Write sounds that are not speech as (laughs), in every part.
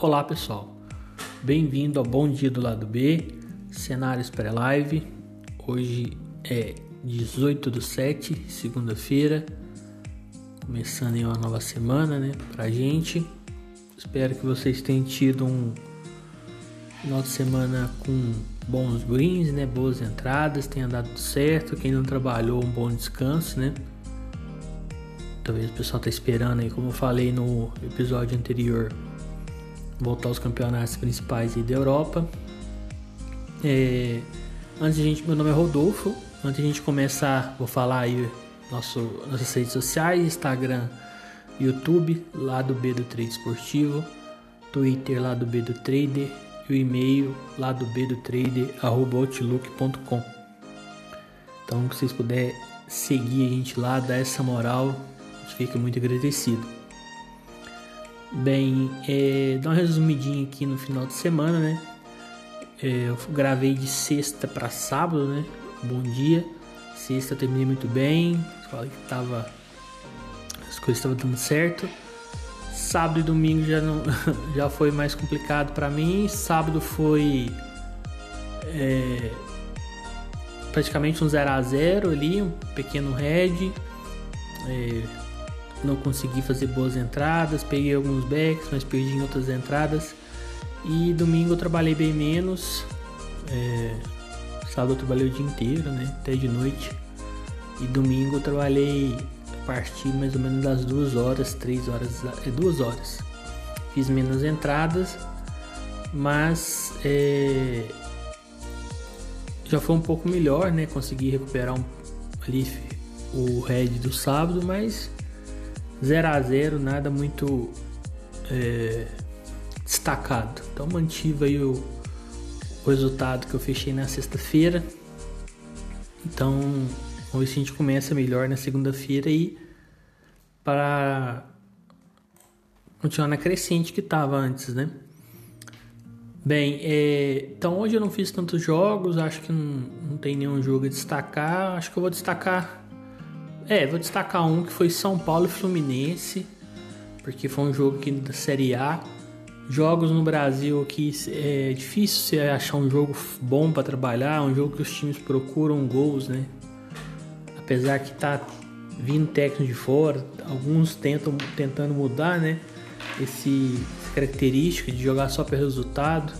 Olá pessoal, bem-vindo ao Bom Dia do Lado B, cenários pré-live. Hoje é 18 do 7, segunda-feira, começando aí uma nova semana né, pra gente. Espero que vocês tenham tido um final de semana com bons greens, né, boas entradas, tenha dado certo. Quem não trabalhou, um bom descanso, né? Talvez o pessoal tá esperando aí, como eu falei no episódio anterior, voltar aos campeonatos principais da Europa. É, antes de gente, meu nome é Rodolfo. Antes de a gente começar, vou falar aí nosso, nossas redes sociais, Instagram, YouTube, lado B do Trade Esportivo, Twitter, lado B do Trader e o e-mail lado B do Trader, arroba outlook.com. Então, se vocês puderem seguir a gente lá, dar essa moral, a gente fica muito agradecido. Bem, é, dá uma resumidinha aqui no final de semana, né? É, eu gravei de sexta para sábado, né? Bom dia. Sexta eu terminei muito bem. Falei que tava. As coisas estavam dando certo. Sábado e domingo já, não, (laughs) já foi mais complicado para mim. Sábado foi. É, praticamente um 0 a 0 ali, um pequeno head. É, não consegui fazer boas entradas, peguei alguns backs, mas perdi em outras entradas. E domingo eu trabalhei bem menos. É, sábado eu trabalhei o dia inteiro, né? Até de noite. E domingo eu trabalhei a partir mais ou menos das duas horas, três horas, é duas horas. Fiz menos entradas, mas é, já foi um pouco melhor, né? Consegui recuperar um, ali o head do sábado, mas 0 a 0 nada muito é, destacado. Então mantive aí o, o resultado que eu fechei na sexta-feira. Então se a gente começa melhor na segunda-feira e para continuar na crescente que estava antes, né? Bem, é, então hoje eu não fiz tantos jogos, acho que não, não tem nenhum jogo a destacar. Acho que eu vou destacar é, vou destacar um que foi São Paulo e Fluminense, porque foi um jogo aqui da Série A. Jogos no Brasil aqui é difícil você achar um jogo bom para trabalhar, um jogo que os times procuram gols, né? Apesar que tá vindo técnico de fora, alguns tentam tentando mudar, né? Esse essa característica de jogar só pelo resultado.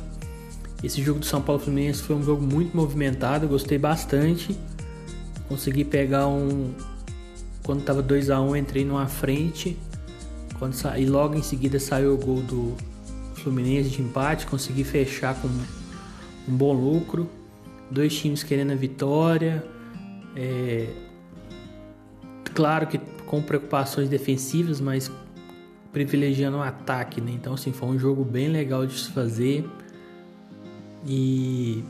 Esse jogo do São Paulo Fluminense foi um jogo muito movimentado, gostei bastante. Consegui pegar um, quando tava 2 a 1 um, entrei numa frente. Quando sa... E logo em seguida saiu o gol do Fluminense de empate. Consegui fechar com um bom lucro. Dois times querendo a vitória. É... Claro que com preocupações defensivas, mas privilegiando o ataque, né? Então, assim, foi um jogo bem legal de se fazer. E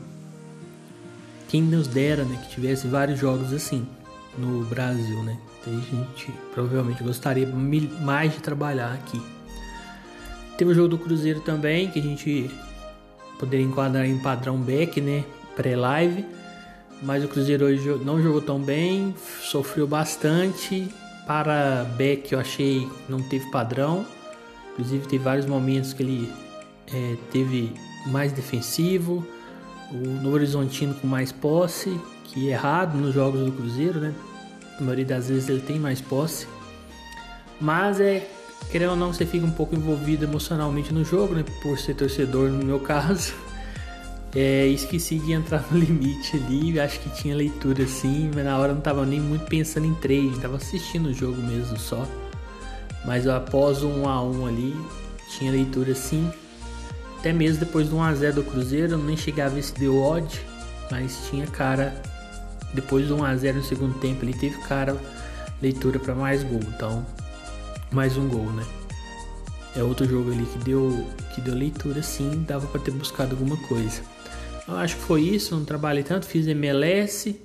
quem nos dera, né, que tivesse vários jogos assim no Brasil, né? A gente provavelmente gostaria mais de trabalhar aqui. Teve o jogo do Cruzeiro também, que a gente poderia enquadrar em padrão back, né? Pré-live. Mas o Cruzeiro hoje não jogou tão bem, sofreu bastante. Para back eu achei não teve padrão. Inclusive teve vários momentos que ele é, teve mais defensivo. O Novo Horizontino com mais posse, que é errado nos jogos do Cruzeiro, né? A maioria das vezes ele tem mais posse. Mas é, querendo ou não, você fica um pouco envolvido emocionalmente no jogo, né? Por ser torcedor no meu caso. É, esqueci de entrar no (laughs) limite ali, acho que tinha leitura assim, mas na hora não tava nem muito pensando em trade, tava assistindo o jogo mesmo só. Mas após 1 a 1 ali, tinha leitura sim. Até mesmo depois do 1 a 0 do Cruzeiro, eu nem chegava a ver se deu odd, mas tinha cara depois do 1x0 no segundo tempo, ele teve cara leitura para mais gol. Então, mais um gol, né? É outro jogo ali que deu, que deu leitura, sim, dava para ter buscado alguma coisa. Eu acho que foi isso, não trabalhei tanto, fiz MLS,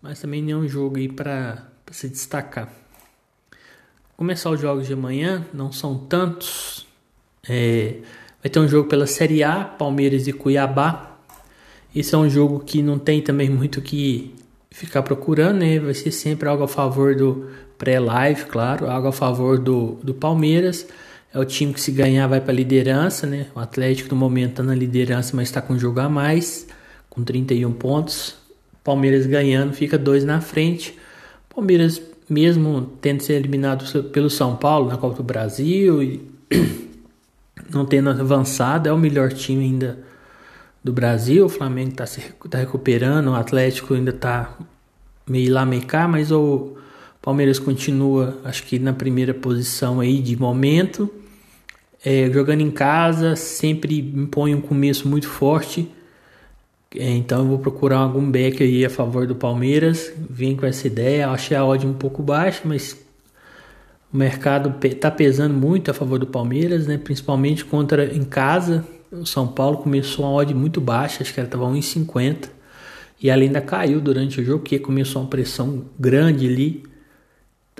mas também nenhum jogo aí para se destacar. Começar os jogos de amanhã, não são tantos. É, vai ter um jogo pela Série A, Palmeiras e Cuiabá. Esse é um jogo que não tem também muito que ficar procurando, né? Vai ser sempre algo a favor do pré-live, claro, algo a favor do, do Palmeiras. É o time que se ganhar vai para a liderança, né? O Atlético no momento está na liderança, mas está com um jogo a mais, com 31 pontos. Palmeiras ganhando, fica dois na frente. Palmeiras, mesmo tendo sido eliminado pelo São Paulo na Copa do Brasil e (clears throat) não tendo avançado, é o melhor time ainda do Brasil. O Flamengo está tá recuperando, o Atlético ainda está meio lá, meio cá, mas o Palmeiras continua, acho que na primeira posição aí de momento. É, jogando em casa, sempre impõe um começo muito forte. É, então eu vou procurar algum back aí a favor do Palmeiras. Vem com essa ideia. Achei a odd um pouco baixa, mas o mercado está pesando muito a favor do Palmeiras, né? principalmente contra em casa. O São Paulo começou uma odd muito baixa, acho que ela estava 1,50. E ela ainda caiu durante o jogo, porque começou uma pressão grande ali.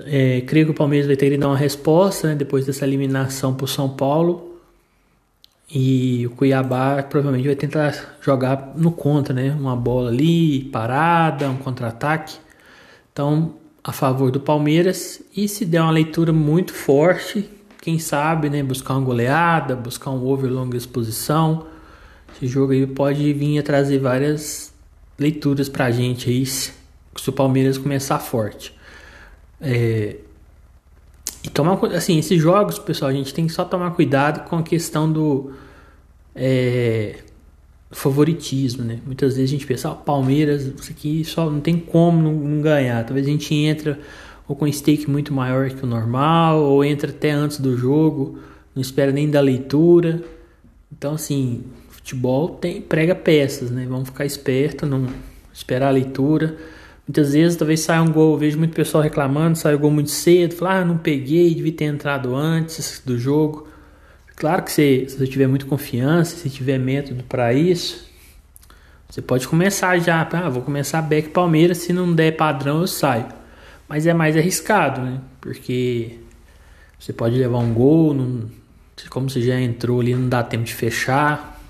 É, creio que o Palmeiras vai ter que dar uma resposta né, depois dessa eliminação para o São Paulo. E o Cuiabá provavelmente vai tentar jogar no contra, né? Uma bola ali, parada, um contra-ataque. Então, a favor do Palmeiras. E se der uma leitura muito forte, quem sabe, né? Buscar uma goleada, buscar um over longa exposição. Esse jogo aí pode vir a trazer várias leituras pra gente aí, se o Palmeiras começar forte. É, e tomar assim, esses jogos, pessoal, a gente tem que só tomar cuidado com a questão do é, favoritismo, né? Muitas vezes a gente pensa, ah, Palmeiras, isso aqui só não tem como não, não, ganhar. Talvez a gente entra ou com stake muito maior que o normal, ou entra até antes do jogo, não espera nem da leitura. Então, assim, futebol tem prega peças, né? Vamos ficar esperto, não esperar a leitura. Muitas vezes talvez saia um gol, vejo muito pessoal reclamando, sai o gol muito cedo, fala, ah, não peguei, devia ter entrado antes do jogo. Claro que você, se você tiver muito confiança, se tiver método para isso, você pode começar já, ah, vou começar back Palmeiras, se não der padrão eu saio. Mas é mais arriscado, né? Porque você pode levar um gol, não, como você já entrou ali, não dá tempo de fechar.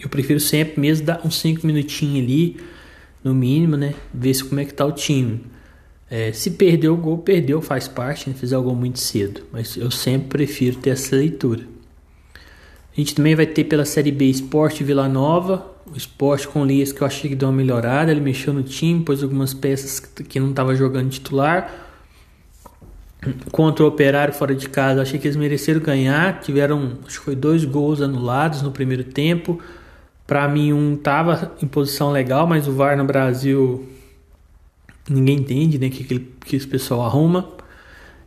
Eu prefiro sempre mesmo dar uns 5 minutinhos ali no mínimo, né? Ver se como é que tá o time. É, se perder o gol, perdeu, faz parte, né? fizer o gol muito cedo. Mas eu sempre prefiro ter essa leitura. A gente também vai ter pela Série B Esporte Vila Nova. O Esporte com o Lias que eu achei que deu uma melhorada. Ele mexeu no time, pôs algumas peças que não estava jogando titular. Contra o Operário fora de casa, achei que eles mereceram ganhar. Tiveram, acho que foi dois gols anulados no primeiro tempo. Para mim, um tava em posição legal, mas o VAR no Brasil ninguém entende, né? Que, que, que esse pessoal arruma.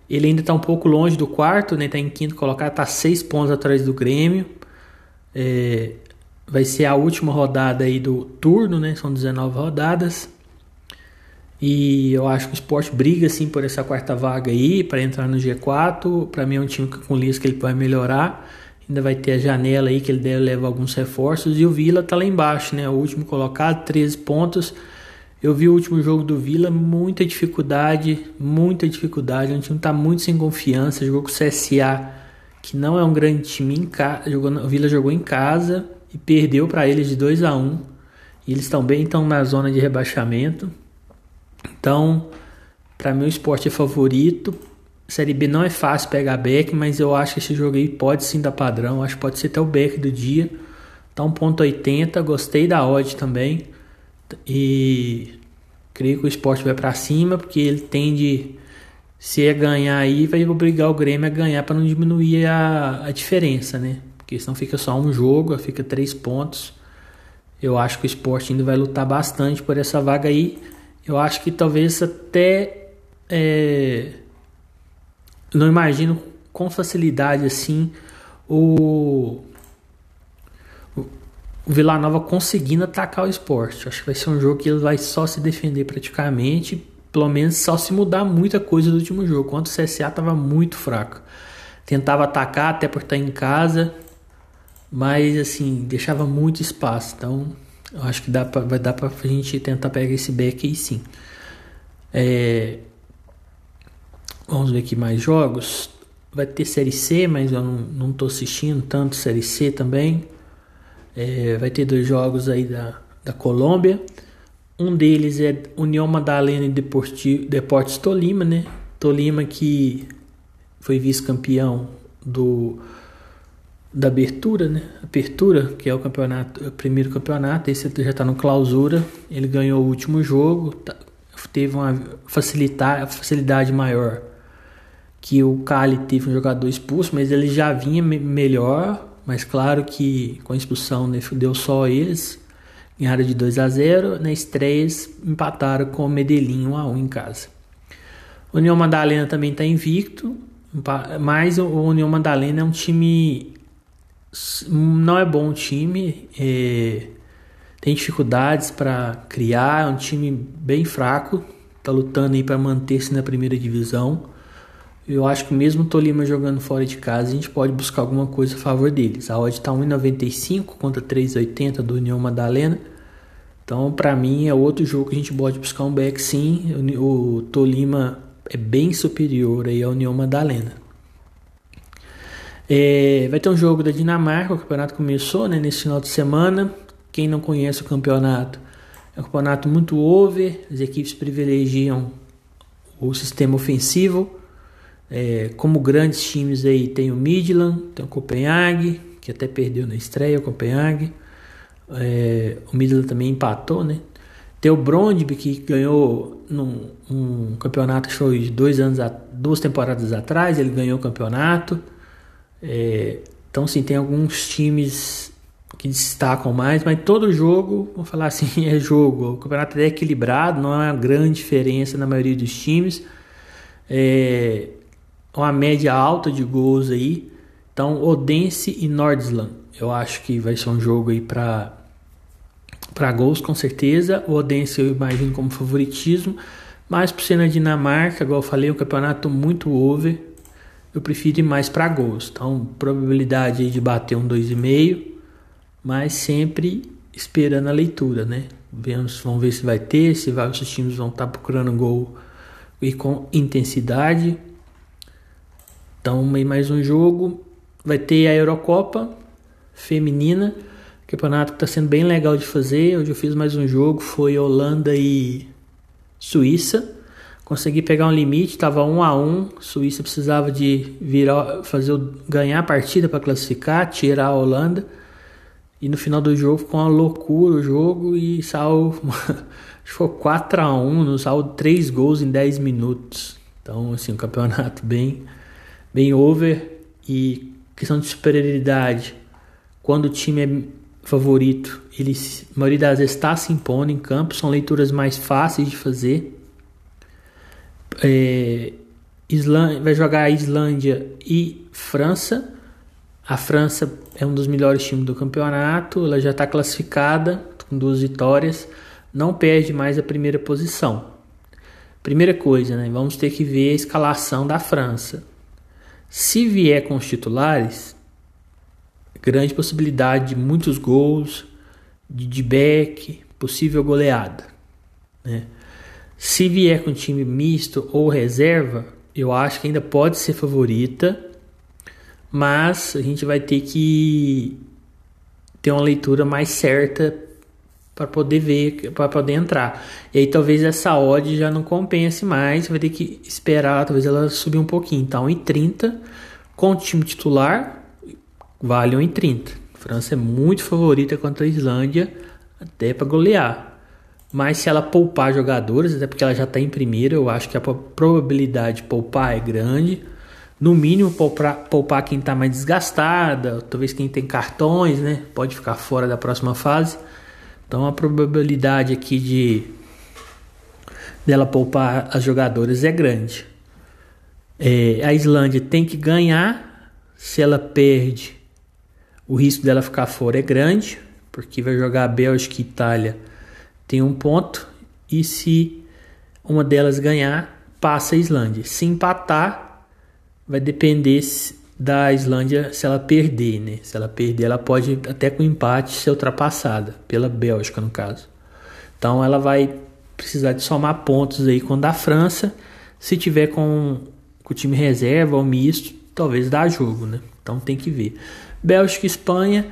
Ele ainda está um pouco longe do quarto, né? Tá em quinto colocado, tá seis pontos atrás do Grêmio. É, vai ser a última rodada aí do turno, né? São 19 rodadas. E eu acho que o Sport briga assim por essa quarta vaga aí para entrar no G4. Para mim é um time com Lias que ele vai melhorar. Ainda vai ter a janela aí que ele deve levar alguns reforços. E o Vila tá lá embaixo, né? O último colocado, 13 pontos. Eu vi o último jogo do Vila, muita dificuldade, muita dificuldade. O time tá muito sem confiança. Jogou com o CSA, que não é um grande time em casa. O Vila jogou em casa e perdeu para eles de 2 a 1 um. Eles também estão na zona de rebaixamento. Então, para mim o esporte é favorito Série B não é fácil pegar back, mas eu acho que esse jogo aí pode sim dar padrão. Acho que pode ser até o back do dia. Tá 1.80, gostei da odd também. E creio que o esporte vai para cima, porque ele tende se é ganhar aí, vai obrigar o Grêmio a ganhar para não diminuir a, a diferença, né? Porque senão fica só um jogo, fica três pontos. Eu acho que o esporte ainda vai lutar bastante por essa vaga aí. Eu acho que talvez até é, não imagino com facilidade assim o, o Vila Nova conseguindo atacar o esporte. Acho que vai ser um jogo que ele vai só se defender praticamente, pelo menos só se mudar muita coisa do último jogo. Quanto o CSA estava muito fraco. Tentava atacar até por estar em casa, mas assim, deixava muito espaço. Então, eu acho que dá pra, vai dar pra gente tentar pegar esse back aí sim. É, Vamos ver aqui mais jogos. Vai ter Série C, mas eu não, não assistindo tanto Série C também. É, vai ter dois jogos aí da, da Colômbia. Um deles é União Madalena e Deportes Tolima, né? Tolima que foi vice-campeão do da abertura, né? Apertura, que é o campeonato, o primeiro campeonato, esse já está no clausura. Ele ganhou o último jogo, tá, teve uma facilitar, facilidade maior que o Cali teve um jogador expulso, mas ele já vinha me melhor, mas claro que com a expulsão né, deu só eles. Ganharam de 2 a 0 na estreia empataram com o Medellín 1 a 1 em casa. O União Madalena também está invicto, mas o União Madalena é um time não é bom time, é, tem dificuldades para criar, é um time bem fraco, está lutando aí para manter-se na primeira divisão. Eu acho que mesmo o Tolima jogando fora de casa, a gente pode buscar alguma coisa a favor deles. A odd está 1,95 contra 3,80 do União Madalena. Então, para mim, é outro jogo que a gente pode buscar um back sim. O Tolima é bem superior aí ao União Madalena. É, vai ter um jogo da Dinamarca, o campeonato começou né, nesse final de semana. Quem não conhece o campeonato, é um campeonato muito over, as equipes privilegiam o sistema ofensivo. É, como grandes times aí tem o Midland, tem o Copenhague, que até perdeu na estreia, o Copenhague. É, o Midland também empatou, né? Tem o Brondby, que ganhou num um campeonato foi dois anos, duas temporadas atrás, ele ganhou o campeonato. É, então, sim, tem alguns times que destacam mais, mas todo jogo, vou falar assim, (laughs) é jogo. O campeonato é equilibrado, não uma grande diferença na maioria dos times. É uma média alta de gols aí. Então, Odense e Nordsland, eu acho que vai ser um jogo aí para para gols com certeza. O Odense eu imagino como favoritismo, mas por ser na Dinamarca, igual eu falei, um campeonato muito over eu prefiro ir mais para gols. Então, probabilidade de bater um 2,5, mas sempre esperando a leitura, né? Vamos, vamos ver se vai ter, se vários times vão estar tá procurando gol e com intensidade. Então, mais um jogo. Vai ter a Eurocopa feminina, campeonato que está sendo bem legal de fazer. Hoje eu fiz mais um jogo, foi Holanda e Suíça. Consegui pegar um limite, estava um a um. Suíça precisava de virar, fazer ganhar a partida para classificar, tirar a Holanda. E no final do jogo ficou uma loucura o jogo e saiu foi 4 a 1, no saiu 3 gols em 10 minutos. Então, assim, um campeonato bem bem over e questão de superioridade. Quando o time é favorito, ele a maioria das vezes está se impondo em campo, são leituras mais fáceis de fazer. É, Islândia, vai jogar a Islândia e França. A França é um dos melhores times do campeonato, ela já está classificada com duas vitórias, não perde mais a primeira posição. Primeira coisa, né? Vamos ter que ver a escalação da França. Se vier com os titulares, grande possibilidade de muitos gols, de, back, possível goleada. Né? Se vier com time misto ou reserva, eu acho que ainda pode ser favorita, mas a gente vai ter que ter uma leitura mais certa para poder ver, para poder entrar. E aí talvez essa odd já não compense mais, vai ter que esperar, talvez ela subir um pouquinho. Então, em 30, com o time titular, vale 1 em 30. A França é muito favorita contra a Islândia, até para golear. Mas se ela poupar jogadores, até porque ela já está em primeiro, eu acho que a probabilidade de poupar é grande. No mínimo, poupar, poupar quem está mais desgastada, talvez quem tem cartões, né? Pode ficar fora da próxima fase. Então a probabilidade aqui de dela poupar as jogadoras é grande. É, a Islândia tem que ganhar. Se ela perde, o risco dela ficar fora é grande, porque vai jogar Bélgica e Itália tem um ponto e se uma delas ganhar, passa a Islândia. Se empatar, vai depender da Islândia se ela perder, né? Se ela perder, ela pode até com empate ser ultrapassada pela Bélgica no caso. Então ela vai precisar de somar pontos aí com a França. Se tiver com, com o time reserva ou misto, talvez dá jogo, né? Então tem que ver. Bélgica e Espanha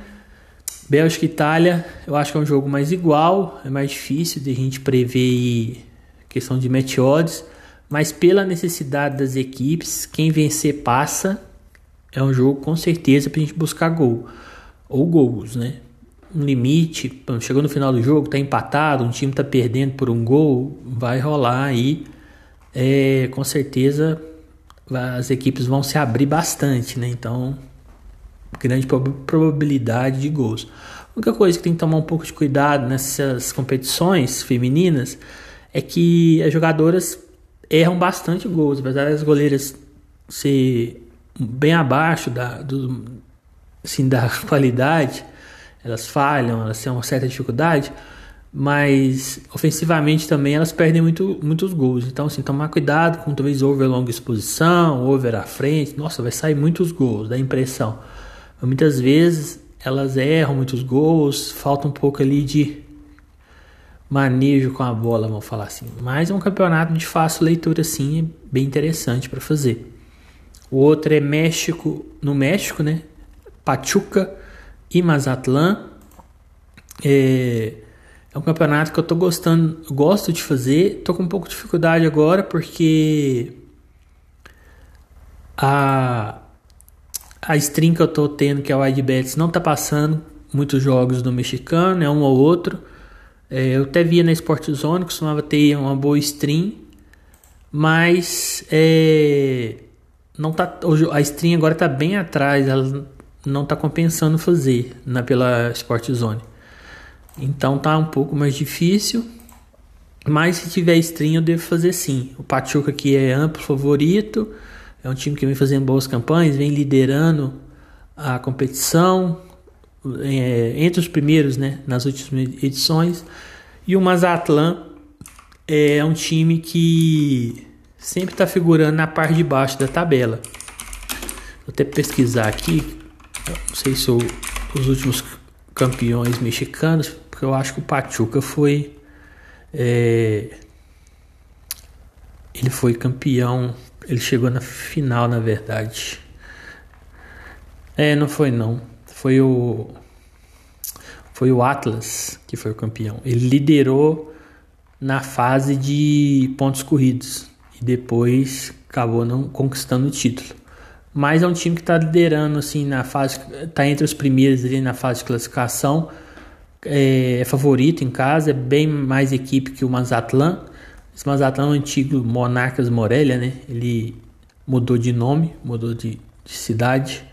Bélgica e Itália, eu acho que é um jogo mais igual, é mais difícil de a gente prever questão de match odds, mas pela necessidade das equipes, quem vencer passa. é um jogo com certeza pra gente buscar gol. Ou gols, né? Um limite, chegou no final do jogo, tá empatado, um time tá perdendo por um gol, vai rolar aí. É, com certeza as equipes vão se abrir bastante, né? Então, grande probabilidade de gols. A única coisa que tem que tomar um pouco de cuidado nessas competições femininas é que as jogadoras erram bastante gols, apesar das goleiras ser bem abaixo da, do, assim, da (laughs) qualidade, elas falham, elas têm uma certa dificuldade, mas ofensivamente também elas perdem muito, muitos gols. Então, assim, tomar cuidado com talvez over longa exposição, over à frente. Nossa, vai sair muitos gols, dá impressão. Muitas vezes elas erram muitos gols, falta um pouco ali de manejo com a bola, vamos falar assim. Mas é um campeonato de fácil leitura, assim, é bem interessante para fazer. O outro é México, no México, né? Pachuca e Mazatlan. É, é um campeonato que eu tô gostando, gosto de fazer. Tô com um pouco de dificuldade agora porque a a stream que eu tô tendo, que é o IDBets, não tá passando muitos jogos do mexicano, é um ou outro. É, eu até via na Sport Zone, costumava ter uma boa stream, mas é, não tá, a stream agora tá bem atrás, ela não tá compensando fazer na, pela Sport Zone. Então tá um pouco mais difícil, mas se tiver stream eu devo fazer sim. O Pachuca aqui é amplo favorito, é um time que vem fazendo boas campanhas, vem liderando a competição é, entre os primeiros né, nas últimas edições. E o Mazatlan é um time que sempre está figurando na parte de baixo da tabela. Vou até pesquisar aqui, não sei se são os últimos campeões mexicanos, porque eu acho que o Pachuca foi. É, ele foi campeão ele chegou na final, na verdade. É, não foi não. Foi o foi o Atlas que foi o campeão. Ele liderou na fase de pontos corridos e depois acabou não conquistando o título. Mas é um time que está liderando assim na fase, está entre os primeiros ali na fase de classificação. É, é favorito em casa, é bem mais equipe que o Mazatlan. Esse Mazatlan é o antigo Monarcas Morelia, né? Ele mudou de nome, mudou de, de cidade.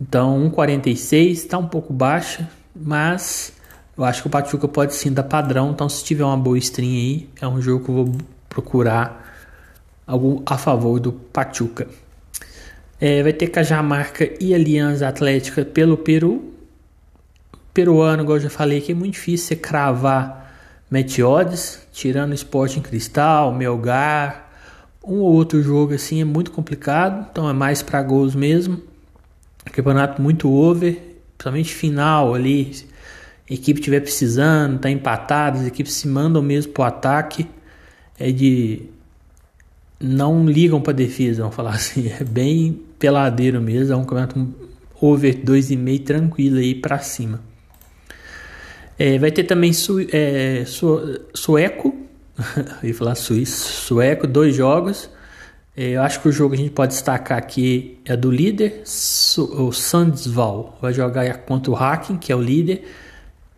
Então, 1,46 está um pouco baixa, mas eu acho que o Pachuca pode sim dar padrão. Então, se tiver uma boa stream aí, é um jogo que eu vou procurar algo a favor do Pachuca. É, vai ter Cajamarca e Aliança Atlética pelo Peru. Peruano, igual eu já falei, que é muito difícil você cravar match odds, tirando esporte em cristal, Melgar, um ou outro jogo assim é muito complicado, então é mais para gols mesmo. Campeonato muito over, principalmente final ali, equipe estiver precisando, tá empatado, as equipes se mandam mesmo pro ataque, é de não ligam para defesa, vamos falar (laughs) assim, é bem peladeiro mesmo, é um campeonato over 2,5 tranquilo aí para cima. É, vai ter também su, é, su, sueco, (laughs) ia falar suíço, sueco, dois jogos. É, eu acho que o jogo que a gente pode destacar aqui é do líder, su, o Sandsval. Vai jogar contra o Hacking, que é o líder.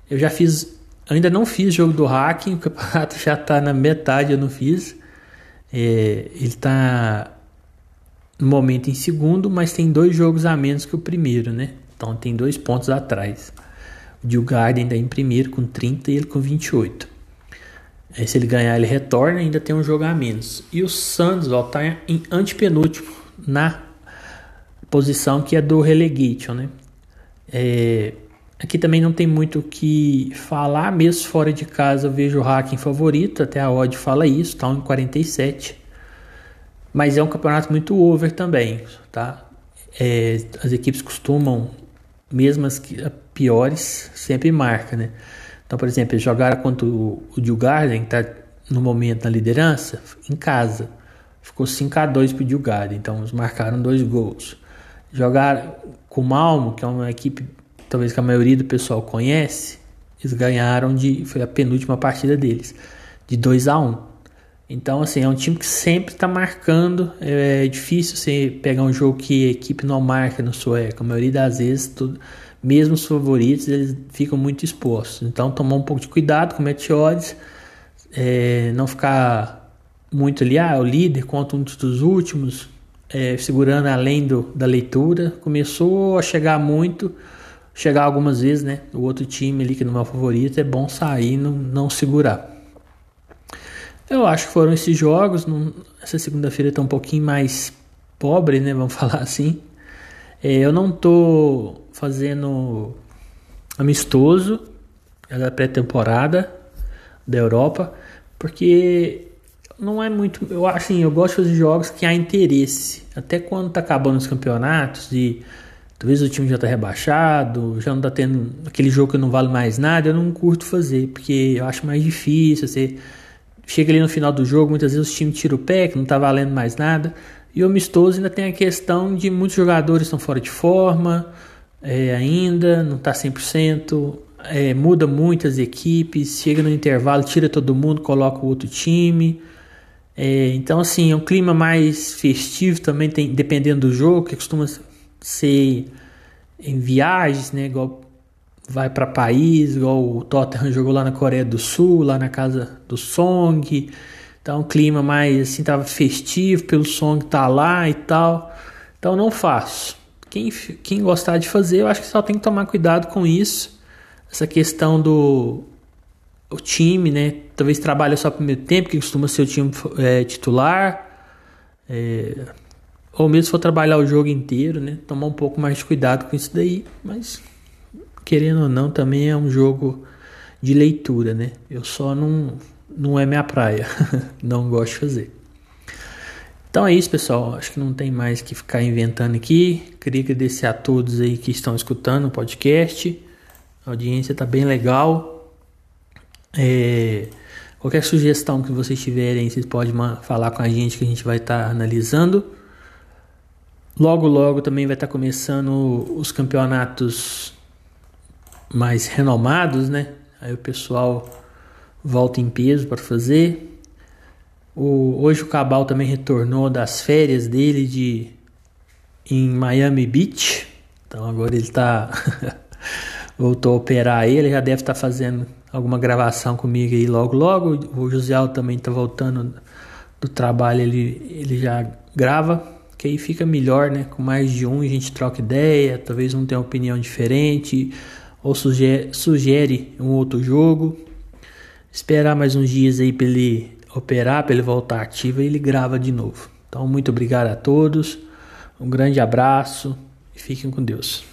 Eu já fiz, ainda não fiz jogo do Hacking, (laughs) o campeonato já está na metade, eu não fiz. É, ele está no momento em segundo, mas tem dois jogos a menos que o primeiro, né? Então tem dois pontos atrás. O Jill Garden ainda em primeiro com 30 e ele com 28. Aí, se ele ganhar, ele retorna ainda tem um jogo a menos. E o Santos está em antepenúltimo na posição que é do relegation, né? É, aqui também não tem muito o que falar, mesmo fora de casa eu vejo o Hacking favorito, até a odd fala isso, tá em 47. Mas é um campeonato muito over também, tá? É, as equipes costumam, mesmo as piores, sempre marca, né? Então, por exemplo, eles jogaram contra o, o Djurgården, que está no momento na liderança, em casa. Ficou 5 a 2 para o Djurgården, então eles marcaram dois gols. Jogaram com o Malmo, que é uma equipe talvez que a maioria do pessoal conhece, eles ganharam de foi a penúltima partida deles, de 2 a 1. Então, assim, é um time que sempre está marcando. É difícil você pegar um jogo que a equipe não marca no sueco. A maioria das vezes, tudo, mesmo os favoritos, eles ficam muito expostos. Então, tomar um pouco de cuidado com o Meteores. É, não ficar muito ali, ah, o líder contra um dos últimos, é, segurando além do, da leitura. Começou a chegar muito, chegar algumas vezes, né? O outro time ali, que não é o favorito, é bom sair e não, não segurar. Eu acho que foram esses jogos. Não, essa segunda-feira está um pouquinho mais pobre, né? Vamos (laughs) falar assim. É, eu não tô fazendo amistoso da pré-temporada da Europa, porque não é muito. Eu assim, eu gosto de fazer jogos que há interesse. Até quando tá acabando os campeonatos e talvez o time já tá rebaixado, já não tá tendo aquele jogo que não vale mais nada, eu não curto fazer, porque eu acho mais difícil. Você chega ali no final do jogo, muitas vezes o time tira o pé, que não tá valendo mais nada. E o amistoso ainda tem a questão de muitos jogadores estão fora de forma é, ainda, não está 100%, é, muda muitas equipes, chega no intervalo, tira todo mundo, coloca o outro time. É, então, assim, é um clima mais festivo também, tem, dependendo do jogo, que costuma ser em viagens, né? Igual vai para país, igual o Tottenham jogou lá na Coreia do Sul, lá na casa do Song. Então, clima mais assim, tava festivo pelo Song tá lá e tal. Então, não faço. Quem, quem gostar de fazer, eu acho que só tem que tomar cuidado com isso. Essa questão do o time, né? Talvez trabalhe só primeiro tempo, que costuma ser o time é, titular. É, ou mesmo se for trabalhar o jogo inteiro, né? Tomar um pouco mais de cuidado com isso daí. Mas querendo ou não, também é um jogo de leitura, né? Eu só não, não é minha praia, (laughs) não gosto de fazer. Então é isso, pessoal. Acho que não tem mais que ficar inventando aqui. Queria agradecer a todos aí que estão escutando o podcast. A audiência tá bem legal. É... Qualquer sugestão que vocês tiverem, vocês podem falar com a gente que a gente vai estar tá analisando. Logo, logo também vai estar tá começando os campeonatos mais renomados, né? Aí o pessoal volta em peso para fazer. O, hoje o Cabal também retornou das férias dele de em Miami Beach. Então agora ele está (laughs) voltou a operar ele, já deve estar tá fazendo alguma gravação comigo aí logo logo. O José também está voltando do trabalho, ele, ele já grava, que aí fica melhor, né? Com mais de um a gente troca ideia, talvez um tenha opinião diferente ou sugere, sugere um outro jogo. Esperar mais uns dias aí para ele operar, para ele voltar ativo e ele grava de novo. Então, muito obrigado a todos, um grande abraço e fiquem com Deus.